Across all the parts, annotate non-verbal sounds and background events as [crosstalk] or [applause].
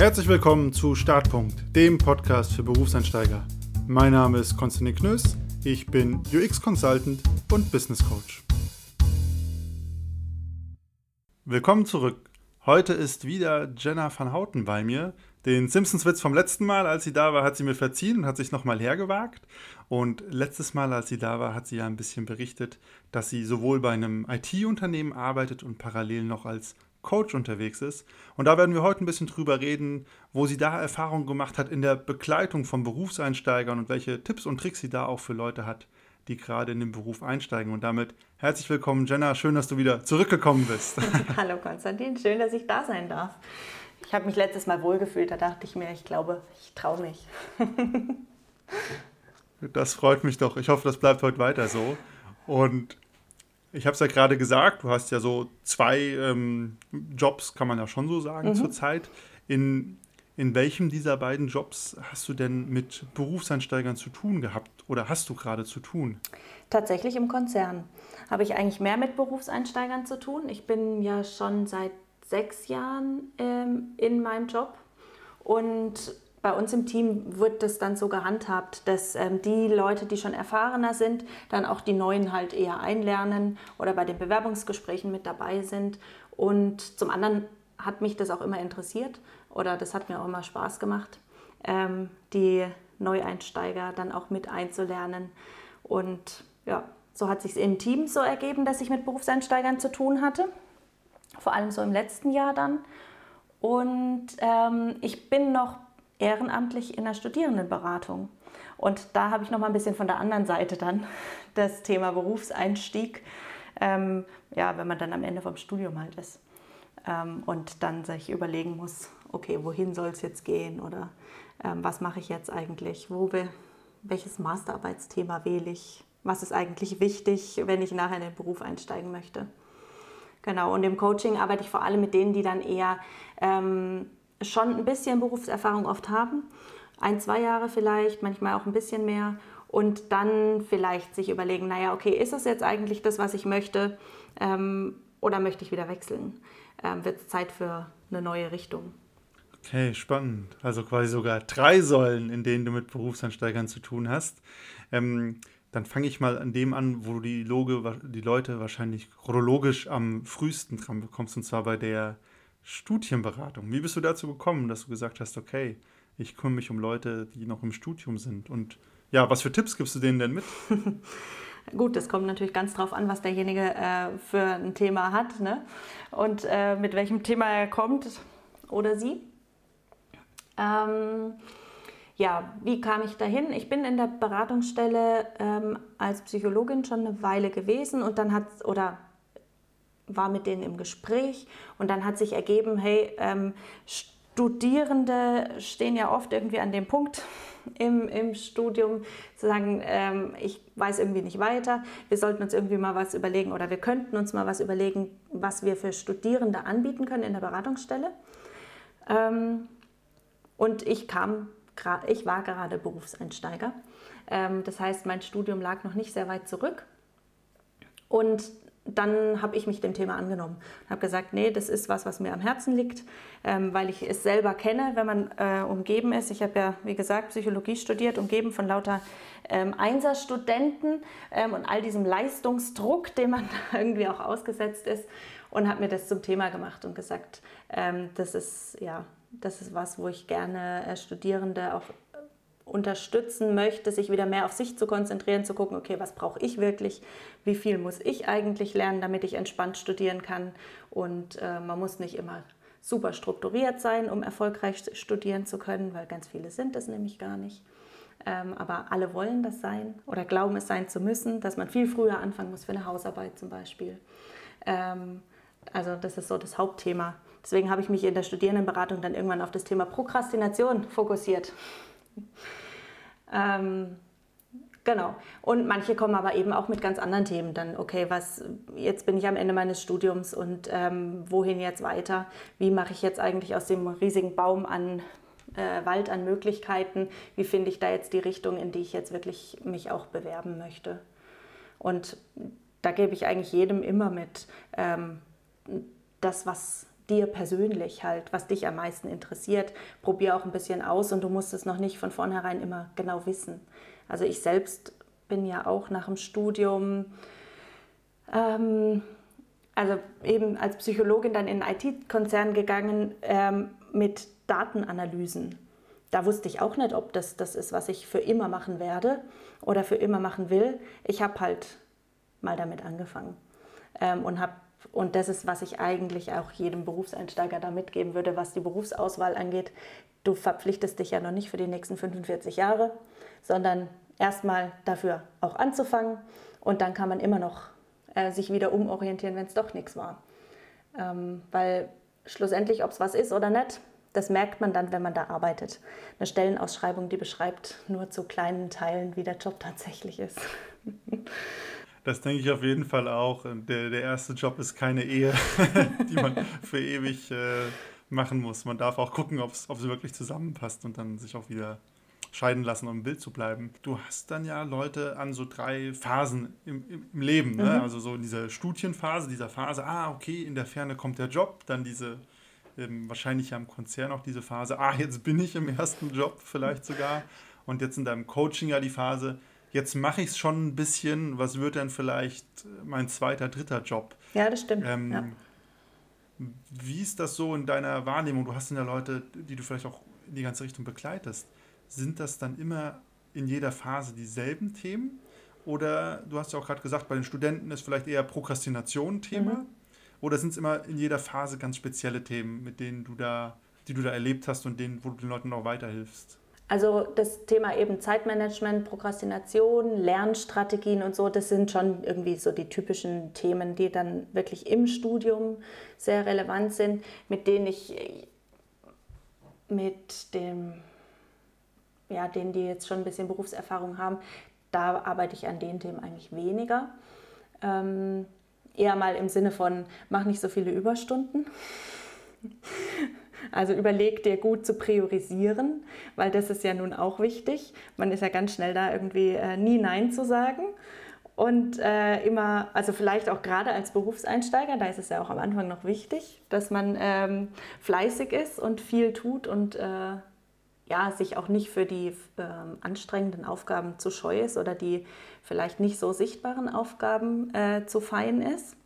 Herzlich willkommen zu Startpunkt, dem Podcast für Berufseinsteiger. Mein Name ist Konstantin Knöss, ich bin UX Consultant und Business Coach. Willkommen zurück. Heute ist wieder Jenna van Houten bei mir. Den Simpsons-Witz vom letzten Mal, als sie da war, hat sie mir verziehen und hat sich nochmal hergewagt. Und letztes Mal, als sie da war, hat sie ja ein bisschen berichtet, dass sie sowohl bei einem IT-Unternehmen arbeitet und parallel noch als Coach unterwegs ist. Und da werden wir heute ein bisschen drüber reden, wo sie da Erfahrungen gemacht hat in der Begleitung von Berufseinsteigern und welche Tipps und Tricks sie da auch für Leute hat, die gerade in den Beruf einsteigen. Und damit herzlich willkommen, Jenna. Schön, dass du wieder zurückgekommen bist. [laughs] Hallo Konstantin, schön, dass ich da sein darf. Ich habe mich letztes Mal wohlgefühlt, da dachte ich mir, ich glaube, ich traue mich. [laughs] das freut mich doch. Ich hoffe, das bleibt heute weiter so. Und ich habe es ja gerade gesagt, du hast ja so zwei ähm, Jobs, kann man ja schon so sagen, mhm. zurzeit. In, in welchem dieser beiden Jobs hast du denn mit Berufseinsteigern zu tun gehabt oder hast du gerade zu tun? Tatsächlich im Konzern habe ich eigentlich mehr mit Berufseinsteigern zu tun. Ich bin ja schon seit sechs Jahren ähm, in meinem Job und bei uns im Team wird das dann so gehandhabt, dass ähm, die Leute, die schon erfahrener sind, dann auch die Neuen halt eher einlernen oder bei den Bewerbungsgesprächen mit dabei sind. Und zum anderen hat mich das auch immer interessiert oder das hat mir auch immer Spaß gemacht, ähm, die Neueinsteiger dann auch mit einzulernen. Und ja, so hat sich im Team so ergeben, dass ich mit Berufseinsteigern zu tun hatte, vor allem so im letzten Jahr dann. Und ähm, ich bin noch ehrenamtlich in der Studierendenberatung. Und da habe ich noch mal ein bisschen von der anderen Seite dann [laughs] das Thema Berufseinstieg, ähm, ja, wenn man dann am Ende vom Studium halt ist ähm, und dann sich überlegen muss, okay, wohin soll es jetzt gehen oder ähm, was mache ich jetzt eigentlich, wo will, welches Masterarbeitsthema wähle ich, was ist eigentlich wichtig, wenn ich nachher in den Beruf einsteigen möchte. Genau, und im Coaching arbeite ich vor allem mit denen, die dann eher ähm, schon ein bisschen Berufserfahrung oft haben. Ein, zwei Jahre vielleicht, manchmal auch ein bisschen mehr. Und dann vielleicht sich überlegen, naja, okay, ist das jetzt eigentlich das, was ich möchte? Ähm, oder möchte ich wieder wechseln? Ähm, Wird es Zeit für eine neue Richtung? Okay, spannend. Also quasi sogar drei Säulen, in denen du mit Berufsansteigern zu tun hast. Ähm, dann fange ich mal an dem an, wo du die, Loge, die Leute wahrscheinlich chronologisch am frühesten dran bekommst, und zwar bei der Studienberatung. Wie bist du dazu gekommen, dass du gesagt hast, okay, ich kümmere mich um Leute, die noch im Studium sind? Und ja, was für Tipps gibst du denen denn mit? [laughs] Gut, das kommt natürlich ganz drauf an, was derjenige äh, für ein Thema hat ne? und äh, mit welchem Thema er kommt oder sie. Ähm, ja, wie kam ich dahin? Ich bin in der Beratungsstelle ähm, als Psychologin schon eine Weile gewesen und dann hat oder war mit denen im Gespräch und dann hat sich ergeben, hey, ähm, Studierende stehen ja oft irgendwie an dem Punkt [laughs] im, im Studium, zu sagen, ähm, ich weiß irgendwie nicht weiter, wir sollten uns irgendwie mal was überlegen oder wir könnten uns mal was überlegen, was wir für Studierende anbieten können in der Beratungsstelle. Ähm, und ich kam, ich war gerade Berufseinsteiger. Ähm, das heißt, mein Studium lag noch nicht sehr weit zurück. Und dann habe ich mich dem Thema angenommen und habe gesagt, nee, das ist was, was mir am Herzen liegt, ähm, weil ich es selber kenne, wenn man äh, umgeben ist. Ich habe ja, wie gesagt, Psychologie studiert, umgeben von lauter ähm, Einserstudenten ähm, und all diesem Leistungsdruck, dem man [laughs] irgendwie auch ausgesetzt ist und habe mir das zum Thema gemacht und gesagt, ähm, das ist ja, das ist was, wo ich gerne äh, Studierende auch unterstützen möchte, sich wieder mehr auf sich zu konzentrieren, zu gucken, okay, was brauche ich wirklich, wie viel muss ich eigentlich lernen, damit ich entspannt studieren kann. Und äh, man muss nicht immer super strukturiert sein, um erfolgreich studieren zu können, weil ganz viele sind es nämlich gar nicht. Ähm, aber alle wollen das sein oder glauben es sein zu müssen, dass man viel früher anfangen muss für eine Hausarbeit zum Beispiel. Ähm, also das ist so das Hauptthema. Deswegen habe ich mich in der Studierendenberatung dann irgendwann auf das Thema Prokrastination fokussiert. [laughs] Ähm, genau. Und manche kommen aber eben auch mit ganz anderen Themen. Dann, okay, was, jetzt bin ich am Ende meines Studiums und ähm, wohin jetzt weiter? Wie mache ich jetzt eigentlich aus dem riesigen Baum an äh, Wald an Möglichkeiten? Wie finde ich da jetzt die Richtung, in die ich jetzt wirklich mich auch bewerben möchte? Und da gebe ich eigentlich jedem immer mit, ähm, das, was dir persönlich halt, was dich am meisten interessiert. Probier auch ein bisschen aus und du musst es noch nicht von vornherein immer genau wissen. Also ich selbst bin ja auch nach dem Studium, ähm, also eben als Psychologin dann in einen IT-Konzern gegangen ähm, mit Datenanalysen. Da wusste ich auch nicht, ob das das ist, was ich für immer machen werde oder für immer machen will. Ich habe halt mal damit angefangen ähm, und habe und das ist, was ich eigentlich auch jedem Berufseinsteiger da mitgeben würde, was die Berufsauswahl angeht. Du verpflichtest dich ja noch nicht für die nächsten 45 Jahre, sondern erstmal dafür auch anzufangen und dann kann man immer noch äh, sich wieder umorientieren, wenn es doch nichts war. Ähm, weil schlussendlich, ob es was ist oder nicht, das merkt man dann, wenn man da arbeitet. Eine Stellenausschreibung, die beschreibt nur zu kleinen Teilen, wie der Job [laughs] tatsächlich ist. Das denke ich auf jeden Fall auch. Der, der erste Job ist keine Ehe, [laughs] die man für ewig äh, machen muss. Man darf auch gucken, ob es wirklich zusammenpasst und dann sich auch wieder scheiden lassen, um im Bild zu bleiben. Du hast dann ja Leute an so drei Phasen im, im Leben. Ne? Mhm. Also so in dieser Studienphase, dieser Phase, ah, okay, in der Ferne kommt der Job. Dann diese, ähm, wahrscheinlich am Konzern auch diese Phase, ah, jetzt bin ich im ersten Job vielleicht sogar. Und jetzt in deinem Coaching ja die Phase, jetzt mache ich es schon ein bisschen, was wird denn vielleicht mein zweiter, dritter Job? Ja, das stimmt. Ähm, ja. Wie ist das so in deiner Wahrnehmung? Du hast ja Leute, die du vielleicht auch in die ganze Richtung begleitest. Sind das dann immer in jeder Phase dieselben Themen? Oder du hast ja auch gerade gesagt, bei den Studenten ist vielleicht eher Prokrastination Thema? Mhm. Oder sind es immer in jeder Phase ganz spezielle Themen, mit denen du da, die du da erlebt hast und denen, wo du den Leuten auch weiterhilfst? Also das Thema eben Zeitmanagement, Prokrastination, Lernstrategien und so, das sind schon irgendwie so die typischen Themen, die dann wirklich im Studium sehr relevant sind, mit denen ich mit dem, ja, denen, die jetzt schon ein bisschen Berufserfahrung haben, da arbeite ich an den Themen eigentlich weniger. Ähm, eher mal im Sinne von, mach nicht so viele Überstunden. Also überleg dir gut zu priorisieren, weil das ist ja nun auch wichtig. Man ist ja ganz schnell da irgendwie äh, nie Nein zu sagen. Und äh, immer, also vielleicht auch gerade als Berufseinsteiger, da ist es ja auch am Anfang noch wichtig, dass man ähm, fleißig ist und viel tut und äh, ja, sich auch nicht für die ähm, anstrengenden Aufgaben zu scheu ist oder die vielleicht nicht so sichtbaren Aufgaben äh, zu fein ist.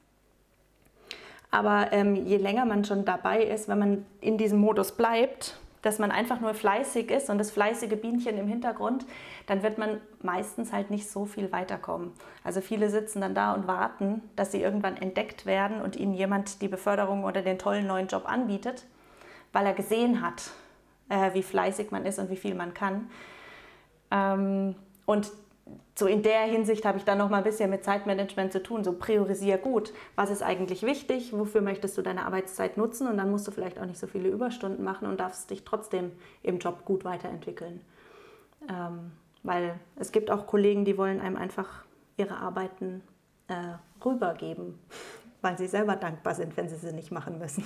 Aber ähm, je länger man schon dabei ist, wenn man in diesem Modus bleibt, dass man einfach nur fleißig ist und das fleißige Bienchen im Hintergrund, dann wird man meistens halt nicht so viel weiterkommen. Also viele sitzen dann da und warten, dass sie irgendwann entdeckt werden und ihnen jemand die Beförderung oder den tollen neuen Job anbietet, weil er gesehen hat, äh, wie fleißig man ist und wie viel man kann. Ähm, und so in der Hinsicht habe ich dann noch mal ein bisschen mit Zeitmanagement zu tun. So priorisier gut, was ist eigentlich wichtig, wofür möchtest du deine Arbeitszeit nutzen und dann musst du vielleicht auch nicht so viele Überstunden machen und darfst dich trotzdem im Job gut weiterentwickeln. Ähm, weil es gibt auch Kollegen, die wollen einem einfach ihre Arbeiten äh, rübergeben, [laughs] weil sie selber dankbar sind, wenn sie sie nicht machen müssen.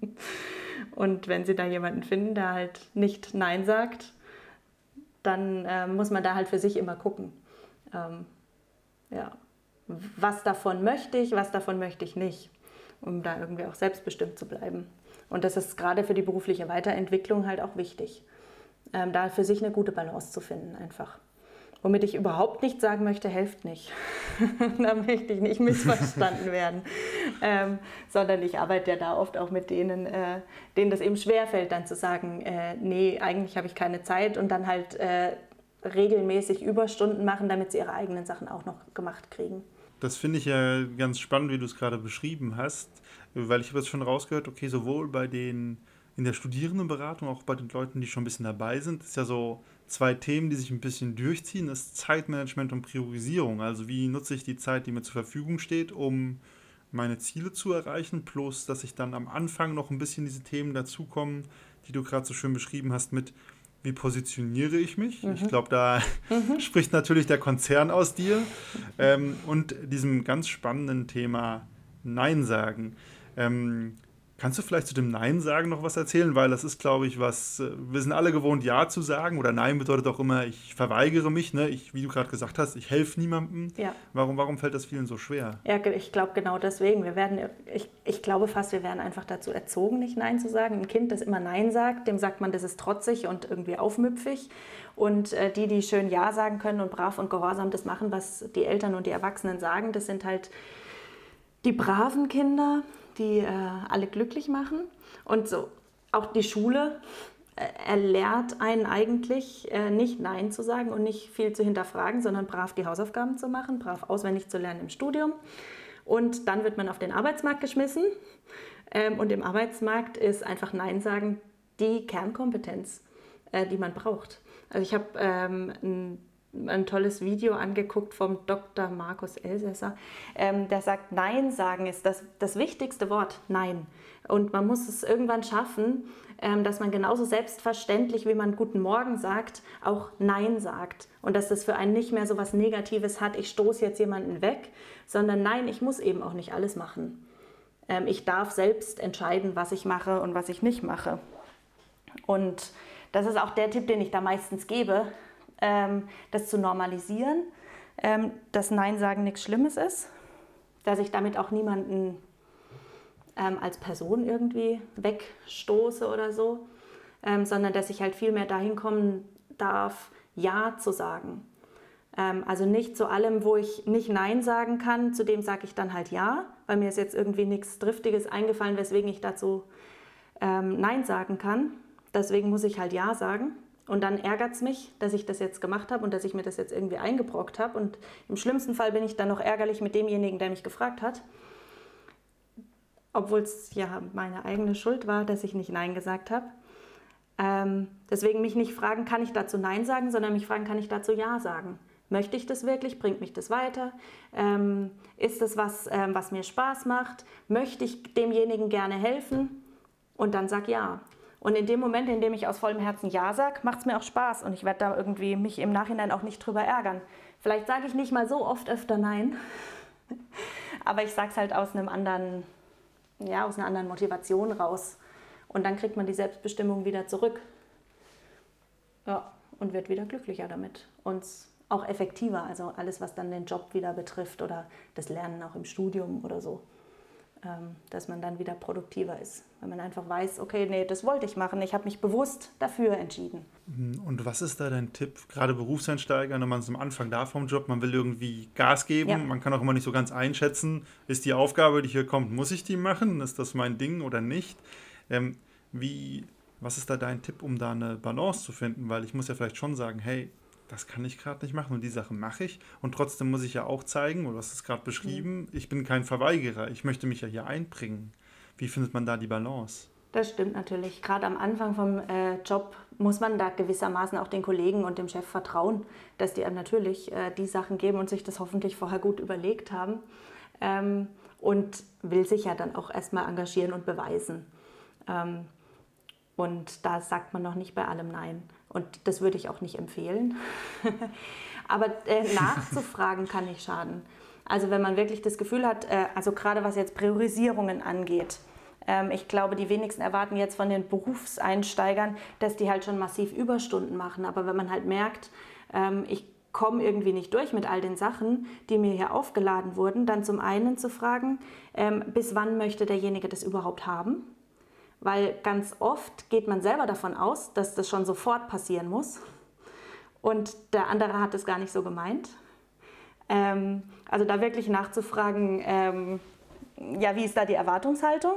[laughs] Und wenn sie da jemanden finden, der halt nicht Nein sagt, dann äh, muss man da halt für sich immer gucken ähm, ja, was davon möchte ich, was davon möchte ich nicht, um da irgendwie auch selbstbestimmt zu bleiben. Und das ist gerade für die berufliche Weiterentwicklung halt auch wichtig, ähm, da für sich eine gute Balance zu finden einfach. Womit ich überhaupt nicht sagen möchte, helft nicht. [laughs] da möchte ich nicht missverstanden [laughs] werden. Ähm, sondern ich arbeite ja da oft auch mit denen, äh, denen das eben schwerfällt, dann zu sagen, äh, nee, eigentlich habe ich keine Zeit und dann halt äh, regelmäßig Überstunden machen, damit sie ihre eigenen Sachen auch noch gemacht kriegen. Das finde ich ja ganz spannend, wie du es gerade beschrieben hast, weil ich habe jetzt schon rausgehört, okay, sowohl bei den in der Studierendenberatung, auch bei den Leuten, die schon ein bisschen dabei sind, ist ja so zwei Themen, die sich ein bisschen durchziehen, das ist Zeitmanagement und Priorisierung. Also wie nutze ich die Zeit, die mir zur Verfügung steht, um meine Ziele zu erreichen, plus dass ich dann am Anfang noch ein bisschen diese Themen dazukommen, die du gerade so schön beschrieben hast, mit wie positioniere ich mich? Mhm. Ich glaube, da [laughs] mhm. spricht natürlich der Konzern aus dir. Ähm, und diesem ganz spannenden Thema Nein sagen. Ähm, Kannst du vielleicht zu dem Nein sagen noch was erzählen? Weil das ist, glaube ich, was, äh, wir sind alle gewohnt, Ja zu sagen. Oder Nein bedeutet auch immer, ich verweigere mich. Ne? Ich, wie du gerade gesagt hast, ich helfe niemandem. Ja. Warum, warum fällt das vielen so schwer? Ja, ich glaube genau deswegen. Wir werden, ich, ich glaube fast, wir werden einfach dazu erzogen, nicht Nein zu sagen. Ein Kind, das immer Nein sagt, dem sagt man, das ist trotzig und irgendwie aufmüpfig. Und äh, die, die schön Ja sagen können und brav und gehorsam das machen, was die Eltern und die Erwachsenen sagen, das sind halt die braven Kinder die äh, alle glücklich machen. Und so auch die Schule äh, erlehrt einen eigentlich äh, nicht Nein zu sagen und nicht viel zu hinterfragen, sondern brav die Hausaufgaben zu machen, brav auswendig zu lernen im Studium. Und dann wird man auf den Arbeitsmarkt geschmissen. Ähm, und im Arbeitsmarkt ist einfach Nein sagen die Kernkompetenz, äh, die man braucht. Also ich habe ähm, ein ein tolles Video angeguckt vom Dr. Markus Elsässer, ähm, der sagt, Nein sagen ist das, das wichtigste Wort, Nein. Und man muss es irgendwann schaffen, ähm, dass man genauso selbstverständlich, wie man Guten Morgen sagt, auch Nein sagt. Und dass das für einen nicht mehr so was Negatives hat, ich stoße jetzt jemanden weg, sondern nein, ich muss eben auch nicht alles machen. Ähm, ich darf selbst entscheiden, was ich mache und was ich nicht mache. Und das ist auch der Tipp, den ich da meistens gebe, das zu normalisieren, ähm, dass Nein sagen nichts Schlimmes ist, dass ich damit auch niemanden ähm, als Person irgendwie wegstoße oder so, ähm, sondern dass ich halt viel mehr dahin kommen darf, Ja zu sagen. Ähm, also nicht zu allem, wo ich nicht Nein sagen kann, zu dem sage ich dann halt Ja, weil mir ist jetzt irgendwie nichts Driftiges eingefallen, weswegen ich dazu ähm, Nein sagen kann. Deswegen muss ich halt Ja sagen. Und dann ärgert es mich, dass ich das jetzt gemacht habe und dass ich mir das jetzt irgendwie eingebrockt habe. Und im schlimmsten Fall bin ich dann noch ärgerlich mit demjenigen, der mich gefragt hat. Obwohl es ja meine eigene Schuld war, dass ich nicht Nein gesagt habe. Ähm, deswegen mich nicht fragen, kann ich dazu Nein sagen, sondern mich fragen, kann ich dazu Ja sagen? Möchte ich das wirklich? Bringt mich das weiter? Ähm, ist das was, ähm, was mir Spaß macht? Möchte ich demjenigen gerne helfen? Und dann sag ja. Und in dem Moment, in dem ich aus vollem Herzen Ja sage, macht es mir auch Spaß und ich werde da irgendwie mich im Nachhinein auch nicht drüber ärgern. Vielleicht sage ich nicht mal so oft öfter Nein, [laughs] aber ich sage es halt aus einem anderen, ja, aus einer anderen Motivation raus. Und dann kriegt man die Selbstbestimmung wieder zurück. Ja, und wird wieder glücklicher damit. Und auch effektiver, also alles, was dann den Job wieder betrifft oder das Lernen auch im Studium oder so. Ähm, dass man dann wieder produktiver ist. Wenn man einfach weiß, okay, nee, das wollte ich machen, ich habe mich bewusst dafür entschieden. Mhm. Und was ist da dein Tipp, gerade Berufseinsteiger, wenn man es am Anfang da vom Job, man will irgendwie Gas geben, ja. man kann auch immer nicht so ganz einschätzen, ist die Aufgabe, die hier kommt, muss ich die machen, ist das mein Ding oder nicht? Ähm, wie, was ist da dein Tipp, um da eine Balance zu finden? Weil ich muss ja vielleicht schon sagen, hey, das kann ich gerade nicht machen und die Sachen mache ich. Und trotzdem muss ich ja auch zeigen, oder du hast es gerade beschrieben, mhm. ich bin kein Verweigerer, ich möchte mich ja hier einbringen. Wie findet man da die Balance? Das stimmt natürlich. Gerade am Anfang vom äh, Job muss man da gewissermaßen auch den Kollegen und dem Chef vertrauen, dass die einem natürlich äh, die Sachen geben und sich das hoffentlich vorher gut überlegt haben. Ähm, und will sich ja dann auch erstmal engagieren und beweisen. Ähm, und da sagt man noch nicht bei allem Nein. Und das würde ich auch nicht empfehlen. [laughs] Aber äh, nachzufragen kann nicht schaden. Also wenn man wirklich das Gefühl hat, äh, also gerade was jetzt Priorisierungen angeht, ähm, ich glaube, die wenigsten erwarten jetzt von den Berufseinsteigern, dass die halt schon massiv Überstunden machen. Aber wenn man halt merkt, ähm, ich komme irgendwie nicht durch mit all den Sachen, die mir hier aufgeladen wurden, dann zum einen zu fragen, ähm, bis wann möchte derjenige das überhaupt haben? Weil ganz oft geht man selber davon aus, dass das schon sofort passieren muss und der andere hat es gar nicht so gemeint. Ähm, also da wirklich nachzufragen, ähm, ja, wie ist da die Erwartungshaltung?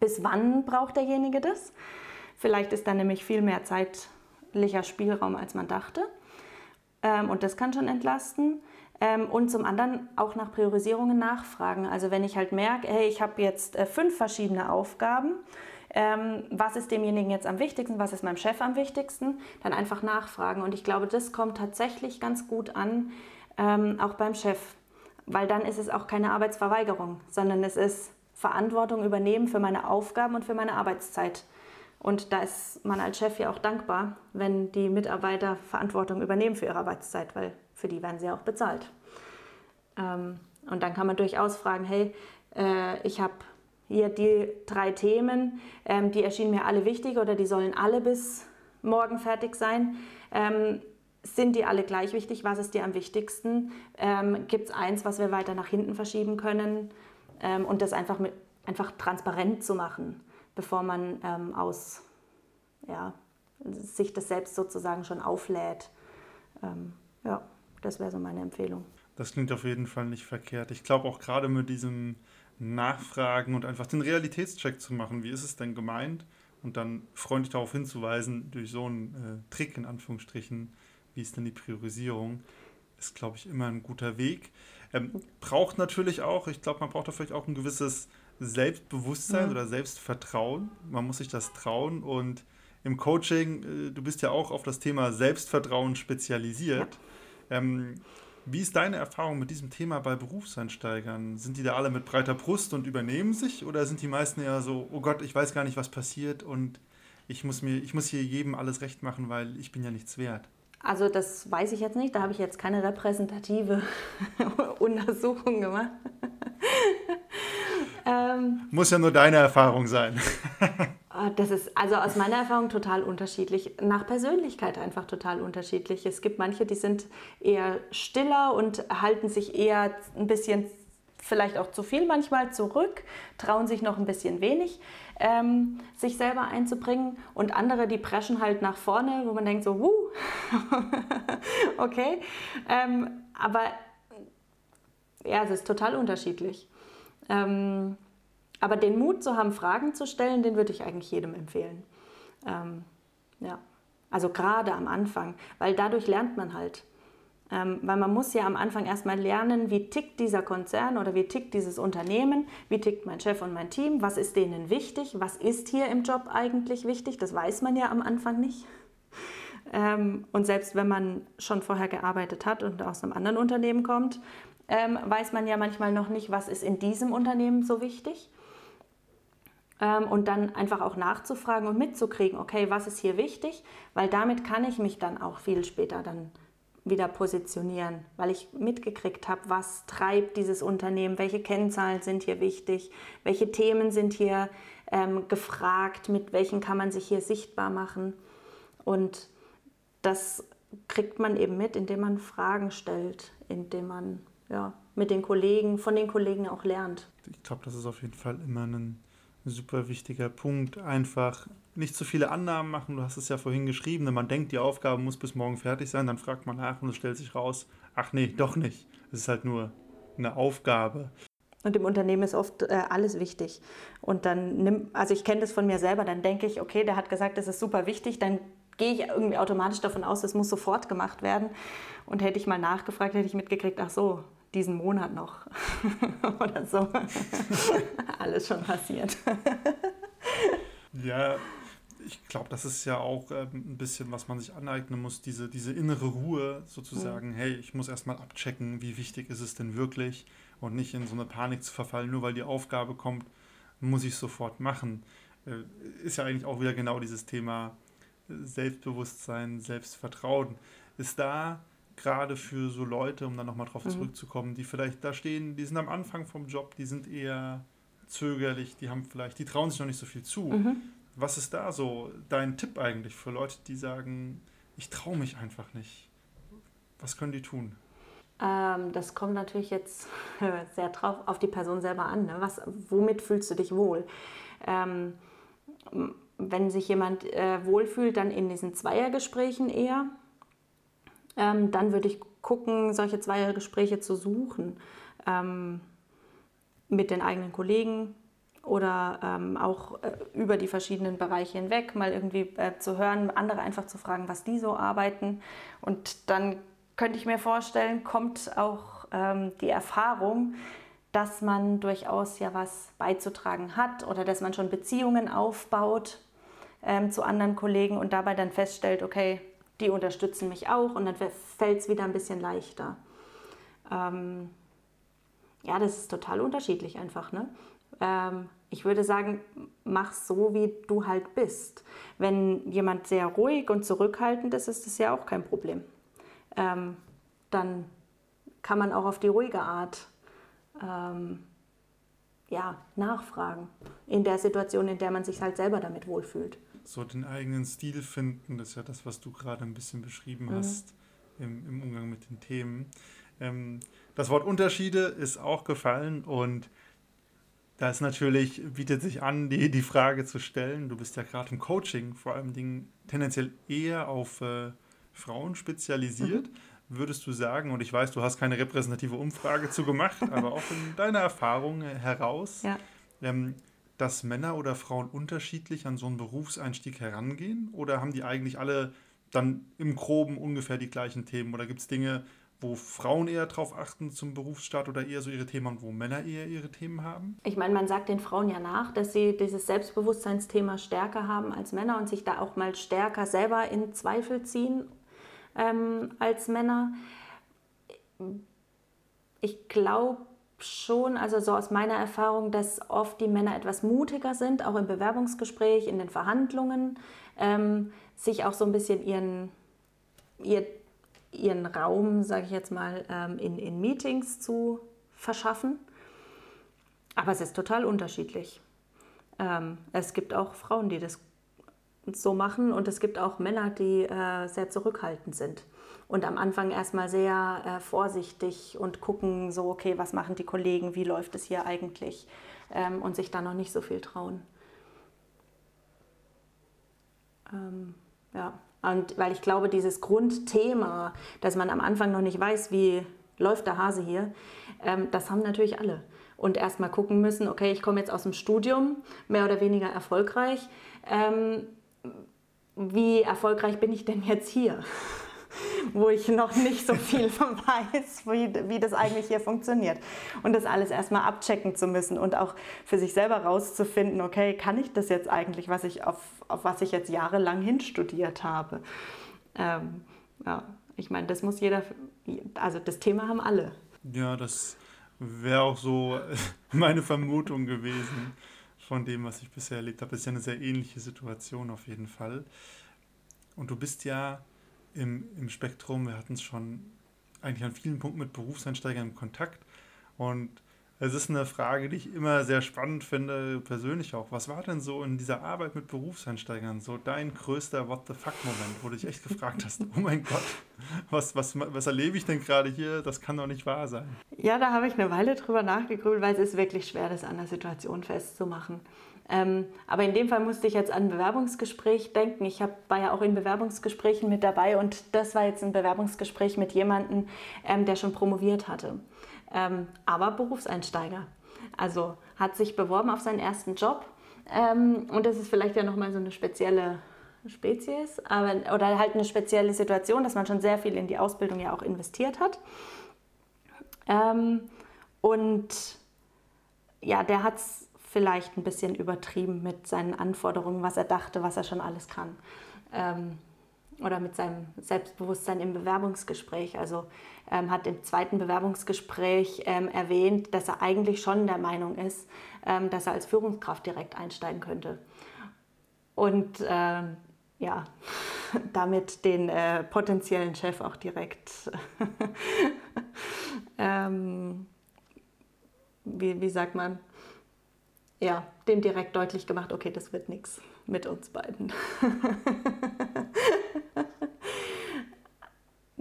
Bis wann braucht derjenige das? Vielleicht ist da nämlich viel mehr zeitlicher Spielraum, als man dachte. Ähm, und das kann schon entlasten. Ähm, und zum anderen auch nach Priorisierungen nachfragen. Also wenn ich halt merke, hey, ich habe jetzt äh, fünf verschiedene Aufgaben, ähm, was ist demjenigen jetzt am wichtigsten, was ist meinem Chef am wichtigsten, dann einfach nachfragen. Und ich glaube, das kommt tatsächlich ganz gut an, ähm, auch beim Chef, weil dann ist es auch keine Arbeitsverweigerung, sondern es ist Verantwortung übernehmen für meine Aufgaben und für meine Arbeitszeit. Und da ist man als Chef ja auch dankbar, wenn die Mitarbeiter Verantwortung übernehmen für ihre Arbeitszeit, weil für die werden sie auch bezahlt. Ähm, und dann kann man durchaus fragen, hey, äh, ich habe hier die drei Themen, ähm, die erschienen mir alle wichtig oder die sollen alle bis morgen fertig sein. Ähm, sind die alle gleich wichtig? Was ist dir am wichtigsten? Gibt es eins, was wir weiter nach hinten verschieben können? Und das einfach, mit, einfach transparent zu machen, bevor man ähm, aus, ja, sich das selbst sozusagen schon auflädt. Ähm, ja, das wäre so meine Empfehlung. Das klingt auf jeden Fall nicht verkehrt. Ich glaube auch gerade mit diesem Nachfragen und einfach den Realitätscheck zu machen, wie ist es denn gemeint? Und dann freundlich darauf hinzuweisen, durch so einen äh, Trick in Anführungsstrichen, wie ist denn die Priorisierung, ist, glaube ich, immer ein guter Weg. Ähm, braucht natürlich auch, ich glaube, man braucht da vielleicht auch ein gewisses Selbstbewusstsein ja. oder Selbstvertrauen. Man muss sich das trauen und im Coaching, äh, du bist ja auch auf das Thema Selbstvertrauen spezialisiert. Ja. Ähm, wie ist deine Erfahrung mit diesem Thema bei Berufseinsteigern? Sind die da alle mit breiter Brust und übernehmen sich oder sind die meisten eher so, oh Gott, ich weiß gar nicht, was passiert und ich muss, mir, ich muss hier jedem alles recht machen, weil ich bin ja nichts wert? Also das weiß ich jetzt nicht, da habe ich jetzt keine repräsentative [laughs] Untersuchung gemacht. Ähm, Muss ja nur deine Erfahrung sein. [laughs] Ah, das ist also aus meiner Erfahrung total unterschiedlich. Nach Persönlichkeit einfach total unterschiedlich. Es gibt manche, die sind eher stiller und halten sich eher ein bisschen, vielleicht auch zu viel manchmal zurück, trauen sich noch ein bisschen wenig, ähm, sich selber einzubringen. Und andere, die preschen halt nach vorne, wo man denkt so, wuh, [laughs] okay. Ähm, aber ja, es ist total unterschiedlich. Ähm, aber den Mut zu haben, Fragen zu stellen, den würde ich eigentlich jedem empfehlen. Ähm, ja, also gerade am Anfang, weil dadurch lernt man halt. Ähm, weil man muss ja am Anfang erstmal lernen, wie tickt dieser Konzern oder wie tickt dieses Unternehmen, wie tickt mein Chef und mein Team, was ist denen wichtig, was ist hier im Job eigentlich wichtig, das weiß man ja am Anfang nicht. Ähm, und selbst wenn man schon vorher gearbeitet hat und aus einem anderen Unternehmen kommt, ähm, weiß man ja manchmal noch nicht, was ist in diesem Unternehmen so wichtig. Ähm, und dann einfach auch nachzufragen und mitzukriegen, okay, was ist hier wichtig, weil damit kann ich mich dann auch viel später dann wieder positionieren, weil ich mitgekriegt habe, was treibt dieses Unternehmen, welche Kennzahlen sind hier wichtig, welche Themen sind hier ähm, gefragt, mit welchen kann man sich hier sichtbar machen. Und das kriegt man eben mit, indem man Fragen stellt, indem man ja, mit den Kollegen, von den Kollegen auch lernt. Ich glaube, das ist auf jeden Fall immer ein super wichtiger Punkt. Einfach nicht zu viele Annahmen machen. Du hast es ja vorhin geschrieben. Wenn man denkt, die Aufgabe muss bis morgen fertig sein, dann fragt man nach und es stellt sich raus, ach nee, doch nicht. Es ist halt nur eine Aufgabe. Und im Unternehmen ist oft äh, alles wichtig. Und dann nimm, also ich kenne das von mir selber, dann denke ich, okay, der hat gesagt, das ist super wichtig, dann gehe ich irgendwie automatisch davon aus, das muss sofort gemacht werden. Und hätte ich mal nachgefragt, hätte ich mitgekriegt, ach so, diesen Monat noch [laughs] oder so. [laughs] Alles schon passiert. ja, ich glaube, das ist ja auch ähm, ein bisschen, was man sich aneignen muss, diese, diese innere Ruhe sozusagen, mhm. hey, ich muss erstmal abchecken, wie wichtig ist es denn wirklich und nicht in so eine Panik zu verfallen, nur weil die Aufgabe kommt, muss ich sofort machen. Äh, ist ja eigentlich auch wieder genau dieses Thema Selbstbewusstsein, Selbstvertrauen. Ist da gerade für so Leute, um dann nochmal drauf mhm. zurückzukommen, die vielleicht da stehen, die sind am Anfang vom Job, die sind eher zögerlich, die haben vielleicht, die trauen sich noch nicht so viel zu. Mhm. Was ist da so dein Tipp eigentlich für Leute, die sagen, ich traue mich einfach nicht? Was können die tun? Ähm, das kommt natürlich jetzt [laughs] sehr drauf auf die Person selber an. Ne? Was, womit fühlst du dich wohl? Ähm, wenn sich jemand äh, wohlfühlt, dann in diesen Zweiergesprächen eher ähm, dann würde ich gucken, solche Zweiergespräche zu suchen ähm, mit den eigenen Kollegen oder ähm, auch äh, über die verschiedenen Bereiche hinweg, mal irgendwie äh, zu hören, andere einfach zu fragen, was die so arbeiten. Und dann könnte ich mir vorstellen, kommt auch ähm, die Erfahrung, dass man durchaus ja was beizutragen hat oder dass man schon Beziehungen aufbaut ähm, zu anderen Kollegen und dabei dann feststellt, okay, die unterstützen mich auch und dann fällt es wieder ein bisschen leichter. Ähm, ja, das ist total unterschiedlich einfach. Ne? Ähm, ich würde sagen, mach so, wie du halt bist. Wenn jemand sehr ruhig und zurückhaltend ist, ist das ja auch kein Problem. Ähm, dann kann man auch auf die ruhige Art ähm, ja, nachfragen in der Situation, in der man sich halt selber damit wohlfühlt. So den eigenen Stil finden, das ist ja das, was du gerade ein bisschen beschrieben mhm. hast im, im, Umgang mit den Themen. Ähm, das Wort Unterschiede ist auch gefallen und da ist natürlich, bietet sich an, die, die Frage zu stellen. Du bist ja gerade im Coaching vor allem Dingen tendenziell eher auf äh, Frauen spezialisiert. Mhm. Würdest du sagen, und ich weiß, du hast keine repräsentative Umfrage zu gemacht, [laughs] aber auch in deiner Erfahrung heraus, ja. ähm, dass Männer oder Frauen unterschiedlich an so einen Berufseinstieg herangehen? Oder haben die eigentlich alle dann im Groben ungefähr die gleichen Themen? Oder gibt es Dinge, wo Frauen eher darauf achten zum Berufsstart oder eher so ihre Themen haben, wo Männer eher ihre Themen haben? Ich meine, man sagt den Frauen ja nach, dass sie dieses Selbstbewusstseinsthema stärker haben als Männer und sich da auch mal stärker selber in Zweifel ziehen ähm, als Männer. Ich glaube schon, also so aus meiner Erfahrung, dass oft die Männer etwas mutiger sind, auch im Bewerbungsgespräch, in den Verhandlungen, ähm, sich auch so ein bisschen ihren, ihr ihren Raum, sage ich jetzt mal, ähm, in, in Meetings zu verschaffen. Aber es ist total unterschiedlich. Ähm, es gibt auch Frauen, die das so machen und es gibt auch Männer, die äh, sehr zurückhaltend sind und am Anfang erstmal sehr äh, vorsichtig und gucken so, okay, was machen die Kollegen, wie läuft es hier eigentlich ähm, und sich da noch nicht so viel trauen. Ähm, ja. Und weil ich glaube, dieses Grundthema, dass man am Anfang noch nicht weiß, wie läuft der Hase hier, ähm, das haben natürlich alle. Und erstmal gucken müssen, okay, ich komme jetzt aus dem Studium, mehr oder weniger erfolgreich. Ähm, wie erfolgreich bin ich denn jetzt hier? [laughs] wo ich noch nicht so viel von weiß, wie, wie das eigentlich hier funktioniert. Und das alles erstmal abchecken zu müssen und auch für sich selber rauszufinden, okay, kann ich das jetzt eigentlich, was ich auf, auf was ich jetzt jahrelang hinstudiert habe? Ähm, ja, ich meine, das muss jeder, also das Thema haben alle. Ja, das wäre auch so [laughs] meine Vermutung gewesen von dem, was ich bisher erlebt habe. Das ist ja eine sehr ähnliche Situation auf jeden Fall. Und du bist ja im, im Spektrum. Wir hatten es schon eigentlich an vielen Punkten mit Berufseinsteigern im Kontakt. Und es ist eine Frage, die ich immer sehr spannend finde, persönlich auch. Was war denn so in dieser Arbeit mit Berufseinsteigern so dein größter What the fuck-Moment, wo du dich echt gefragt hast, oh mein Gott, was, was, was erlebe ich denn gerade hier? Das kann doch nicht wahr sein. Ja, da habe ich eine Weile drüber nachgegrübelt, weil es ist wirklich schwer, das an der Situation festzumachen. Ähm, aber in dem Fall musste ich jetzt an ein Bewerbungsgespräch denken. Ich hab, war ja auch in Bewerbungsgesprächen mit dabei und das war jetzt ein Bewerbungsgespräch mit jemandem, ähm, der schon promoviert hatte. Ähm, aber Berufseinsteiger. Also hat sich beworben auf seinen ersten Job. Ähm, und das ist vielleicht ja nochmal so eine spezielle Spezies aber, oder halt eine spezielle Situation, dass man schon sehr viel in die Ausbildung ja auch investiert hat. Ähm, und ja, der hat es vielleicht ein bisschen übertrieben mit seinen Anforderungen, was er dachte, was er schon alles kann. Ähm, oder mit seinem Selbstbewusstsein im Bewerbungsgespräch. Also ähm, hat im zweiten Bewerbungsgespräch ähm, erwähnt, dass er eigentlich schon der Meinung ist, ähm, dass er als Führungskraft direkt einsteigen könnte. Und ähm, ja, [laughs] damit den äh, potenziellen Chef auch direkt, [laughs] ähm, wie, wie sagt man, ja, dem direkt deutlich gemacht, okay, das wird nichts mit uns beiden. [laughs]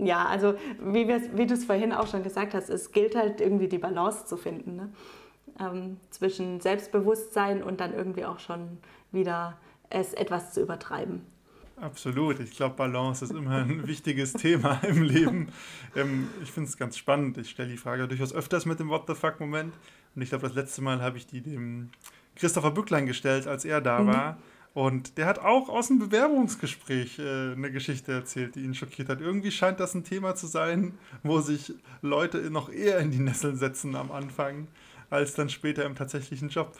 ja, also wie, wie du es vorhin auch schon gesagt hast, es gilt halt irgendwie die Balance zu finden ne? ähm, zwischen Selbstbewusstsein und dann irgendwie auch schon wieder es etwas zu übertreiben. Absolut. Ich glaube, Balance ist immer ein wichtiges Thema [laughs] im Leben. Ähm, ich finde es ganz spannend. Ich stelle die Frage durchaus öfters mit dem What the fuck-Moment. Und ich glaube, das letzte Mal habe ich die dem Christopher Bücklein gestellt, als er da mhm. Und der hat auch aus dem Bewerbungsgespräch äh, eine Geschichte erzählt, die ihn schockiert hat. Irgendwie scheint das ein Thema zu sein, wo sich Leute noch eher in die Nesseln setzen am Anfang als dann später im tatsächlichen Job.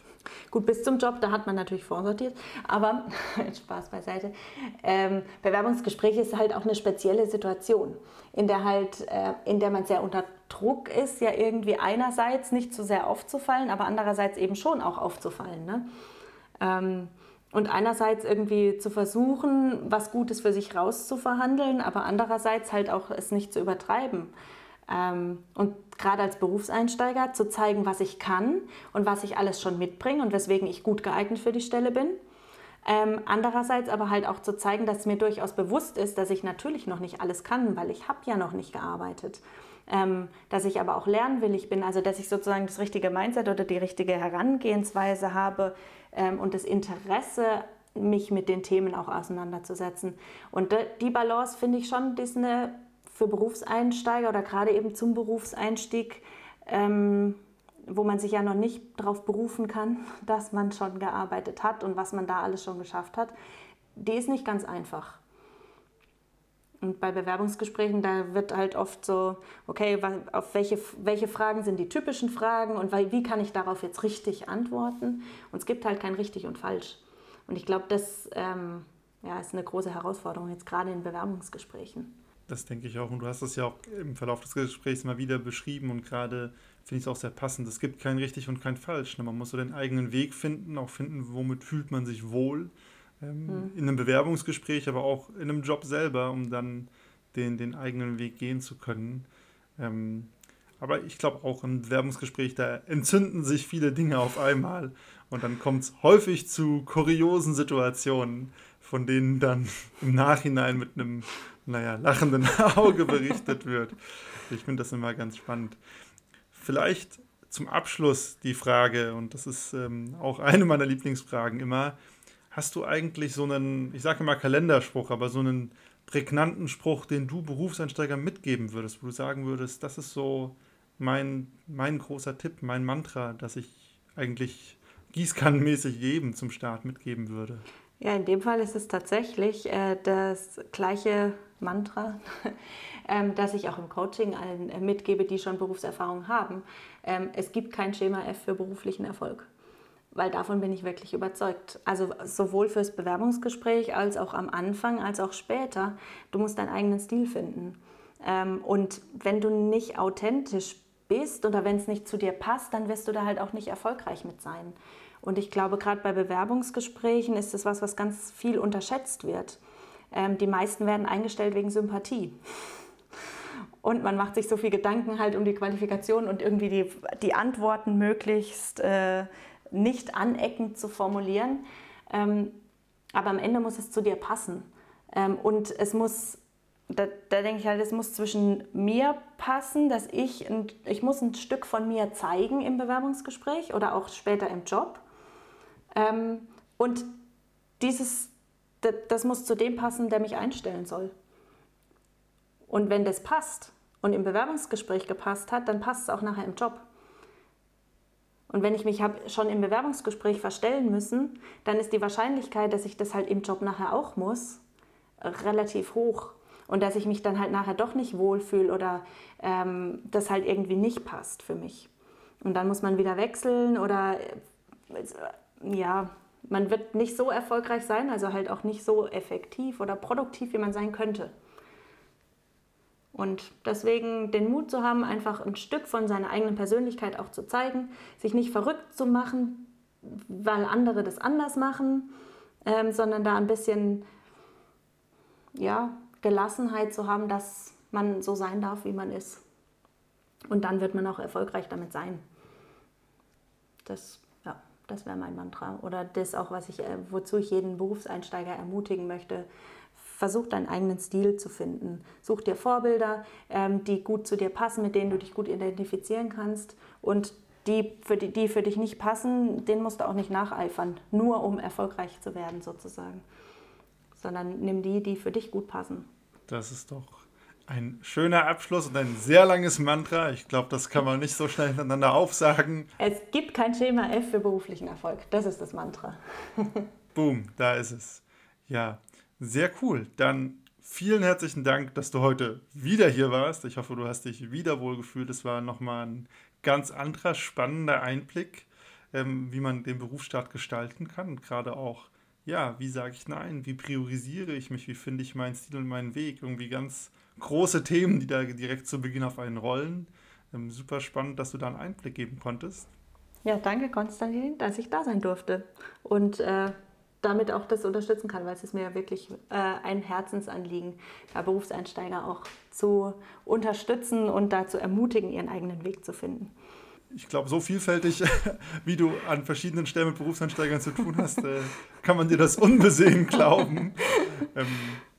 Gut, bis zum Job, da hat man natürlich vorsortiert, aber [laughs] Spaß beiseite. Ähm, Bewerbungsgespräch ist halt auch eine spezielle Situation, in der halt, äh, in der man sehr unter Druck ist, ja irgendwie einerseits nicht zu sehr aufzufallen, aber andererseits eben schon auch aufzufallen. Ne? Ähm, und einerseits irgendwie zu versuchen, was Gutes für sich rauszuverhandeln, aber andererseits halt auch es nicht zu übertreiben. Ähm, und gerade als Berufseinsteiger zu zeigen, was ich kann und was ich alles schon mitbringe und weswegen ich gut geeignet für die Stelle bin. Ähm, andererseits aber halt auch zu zeigen, dass mir durchaus bewusst ist, dass ich natürlich noch nicht alles kann, weil ich habe ja noch nicht gearbeitet. Ähm, dass ich aber auch lernwillig bin, also dass ich sozusagen das richtige Mindset oder die richtige Herangehensweise habe ähm, und das Interesse, mich mit den Themen auch auseinanderzusetzen. Und die Balance finde ich schon, die ist eine für Berufseinsteiger oder gerade eben zum Berufseinstieg, ähm, wo man sich ja noch nicht darauf berufen kann, [laughs] dass man schon gearbeitet hat und was man da alles schon geschafft hat, die ist nicht ganz einfach. Und bei Bewerbungsgesprächen, da wird halt oft so, okay, auf welche, welche Fragen sind die typischen Fragen und wie kann ich darauf jetzt richtig antworten? Und es gibt halt kein richtig und falsch. Und ich glaube, das ähm, ja, ist eine große Herausforderung, jetzt gerade in Bewerbungsgesprächen. Das denke ich auch. Und du hast es ja auch im Verlauf des Gesprächs mal wieder beschrieben und gerade finde ich es auch sehr passend. Es gibt kein richtig und kein falsch. Ne? Man muss so den eigenen Weg finden, auch finden, womit fühlt man sich wohl. Ähm, mhm. In einem Bewerbungsgespräch, aber auch in einem Job selber, um dann den, den eigenen Weg gehen zu können. Ähm, aber ich glaube auch im Bewerbungsgespräch, da entzünden sich viele Dinge auf einmal. Und dann kommt es häufig zu kuriosen Situationen, von denen dann [laughs] im Nachhinein mit einem naja, lachenden [laughs] Auge berichtet wird. Ich finde das immer ganz spannend. Vielleicht zum Abschluss die Frage, und das ist ähm, auch eine meiner Lieblingsfragen immer, hast du eigentlich so einen, ich sage immer Kalenderspruch, aber so einen prägnanten Spruch, den du Berufseinsteigern mitgeben würdest, wo du sagen würdest, das ist so mein, mein großer Tipp, mein Mantra, das ich eigentlich gießkannenmäßig jedem zum Start mitgeben würde? Ja, in dem Fall ist es tatsächlich äh, das gleiche Mantra, [laughs] ähm, das ich auch im Coaching allen äh, mitgebe, die schon Berufserfahrung haben. Ähm, es gibt kein Schema F für beruflichen Erfolg, weil davon bin ich wirklich überzeugt. Also sowohl fürs Bewerbungsgespräch als auch am Anfang, als auch später. Du musst deinen eigenen Stil finden. Ähm, und wenn du nicht authentisch bist oder wenn es nicht zu dir passt, dann wirst du da halt auch nicht erfolgreich mit sein. Und ich glaube, gerade bei Bewerbungsgesprächen ist das was, was ganz viel unterschätzt wird. Ähm, die meisten werden eingestellt wegen Sympathie. Und man macht sich so viel Gedanken halt um die Qualifikation und irgendwie die, die Antworten möglichst äh, nicht aneckend zu formulieren. Ähm, aber am Ende muss es zu dir passen. Ähm, und es muss, da, da denke ich halt, es muss zwischen mir passen, dass ich, ein, ich muss ein Stück von mir zeigen im Bewerbungsgespräch oder auch später im Job. Ähm, und dieses, das, das muss zu dem passen, der mich einstellen soll. Und wenn das passt und im Bewerbungsgespräch gepasst hat, dann passt es auch nachher im Job. Und wenn ich mich habe schon im Bewerbungsgespräch verstellen müssen, dann ist die Wahrscheinlichkeit, dass ich das halt im Job nachher auch muss, relativ hoch. Und dass ich mich dann halt nachher doch nicht wohlfühle oder ähm, das halt irgendwie nicht passt für mich. Und dann muss man wieder wechseln oder äh, ja, man wird nicht so erfolgreich sein, also halt auch nicht so effektiv oder produktiv, wie man sein könnte. Und deswegen den Mut zu haben, einfach ein Stück von seiner eigenen Persönlichkeit auch zu zeigen, sich nicht verrückt zu machen, weil andere das anders machen, ähm, sondern da ein bisschen ja, Gelassenheit zu haben, dass man so sein darf, wie man ist. Und dann wird man auch erfolgreich damit sein. Das das wäre mein Mantra. Oder das auch, was ich, äh, wozu ich jeden Berufseinsteiger ermutigen möchte. Versuch deinen eigenen Stil zu finden. Such dir Vorbilder, ähm, die gut zu dir passen, mit denen du dich gut identifizieren kannst. Und die für, die, die für dich nicht passen, denen musst du auch nicht nacheifern, nur um erfolgreich zu werden sozusagen. Sondern nimm die, die für dich gut passen. Das ist doch ein schöner Abschluss und ein sehr langes Mantra. Ich glaube, das kann man nicht so schnell hintereinander aufsagen. Es gibt kein Schema F für beruflichen Erfolg. Das ist das Mantra. [laughs] Boom, da ist es. Ja, sehr cool. Dann vielen herzlichen Dank, dass du heute wieder hier warst. Ich hoffe, du hast dich wieder wohlgefühlt. Es war nochmal ein ganz anderer, spannender Einblick, ähm, wie man den Berufsstart gestalten kann gerade auch ja, wie sage ich nein? Wie priorisiere ich mich? Wie finde ich meinen Stil und meinen Weg? Irgendwie ganz große Themen, die da direkt zu Beginn auf einen rollen. Ähm, super spannend, dass du da einen Einblick geben konntest. Ja, danke Konstantin, dass ich da sein durfte. Und äh, damit auch das unterstützen kann, weil es ist mir wirklich äh, ein Herzensanliegen, da Berufseinsteiger auch zu unterstützen und dazu ermutigen, ihren eigenen Weg zu finden. Ich glaube, so vielfältig, [laughs] wie du an verschiedenen Stellen mit Berufseinsteigern zu tun hast, äh, kann man dir das unbesehen glauben. [laughs] [laughs] Ähm,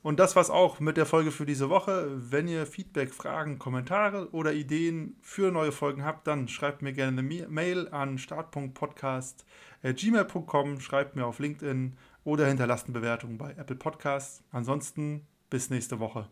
und das war's auch mit der Folge für diese Woche. Wenn ihr Feedback, Fragen, Kommentare oder Ideen für neue Folgen habt, dann schreibt mir gerne eine Mail an start.podcast.gmail.com, schreibt mir auf LinkedIn oder hinterlasst eine Bewertung bei Apple Podcasts. Ansonsten bis nächste Woche.